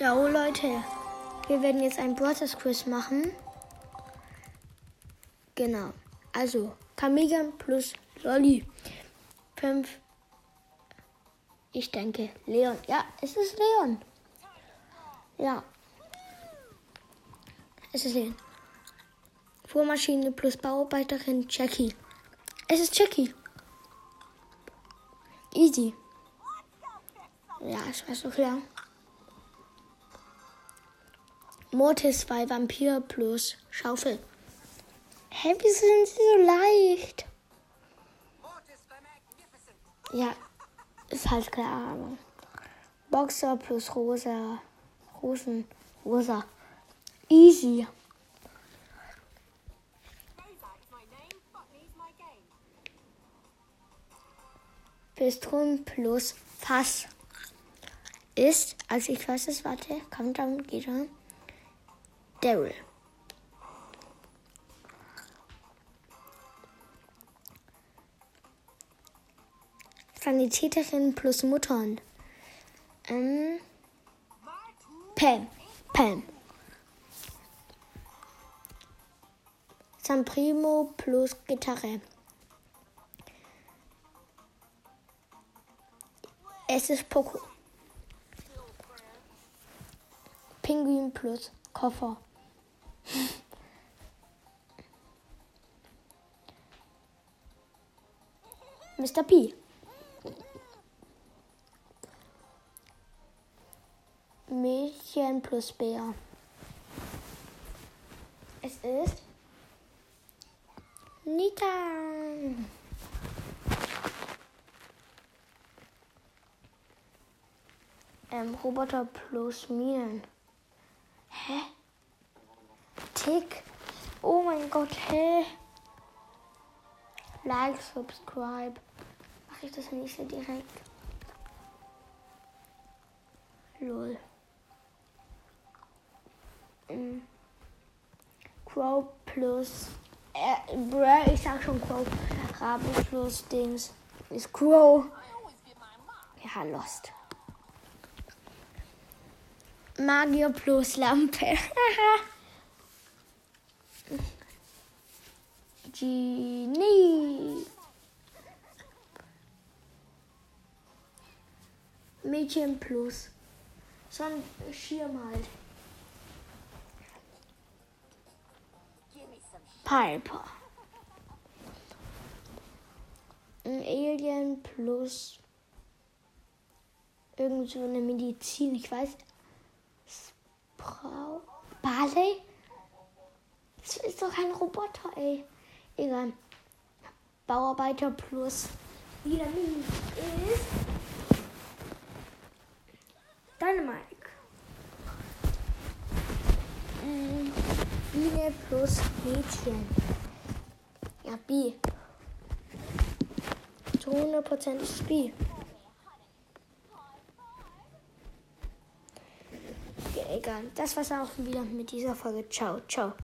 Ja, oh Leute, wir werden jetzt ein Brothers Quiz machen. Genau. Also, Kamigan plus Lolly. Fünf. Ich denke, Leon. Ja, es ist Leon. Ja. Es ist Leon. Fuhrmaschine plus Bauarbeiterin Jackie. Es ist Jackie. Easy. Ja, es war so klar. Mortis 2 Vampir plus Schaufel. Hä, wie sind sie so leicht? Ja, ist halt klar. Aber. Boxer plus Rosa. Rosen. Rosa. Easy. Pistron plus Fass ist, also ich weiß es, warte, Countdown geht an. Daryl. Sanitäterin plus Muttern. Ähm, Pam. Pam. San Primo plus Gitarre. Es ist Poco. Pinguin plus Koffer. Mr. P. Mädchen plus Bär. Es ist Nita. Ähm, Roboter plus Minen. Hä? Tick. Oh mein Gott, hä? Like, subscribe. Mache ich das nicht so direkt? Lol. Ähm, Crow plus. Äh, bruh, ich sag schon Crow. Rabe plus Dings. Ist Crow. Ja, Lost. Magier plus Lampe. Genie. Mädchen plus. So ein Schirm halt. Piper. Ein Alien plus irgend so eine Medizin. Ich weiß. Sprau. Barley? Das ist doch ein Roboter, ey. Egal. Bauarbeiter plus Mini ist Dynamike. Mm, Biene plus Mädchen. Ja, B. Zu 100% ist B. Ja, egal. Das war's auch wieder mit dieser Folge. Ciao, ciao.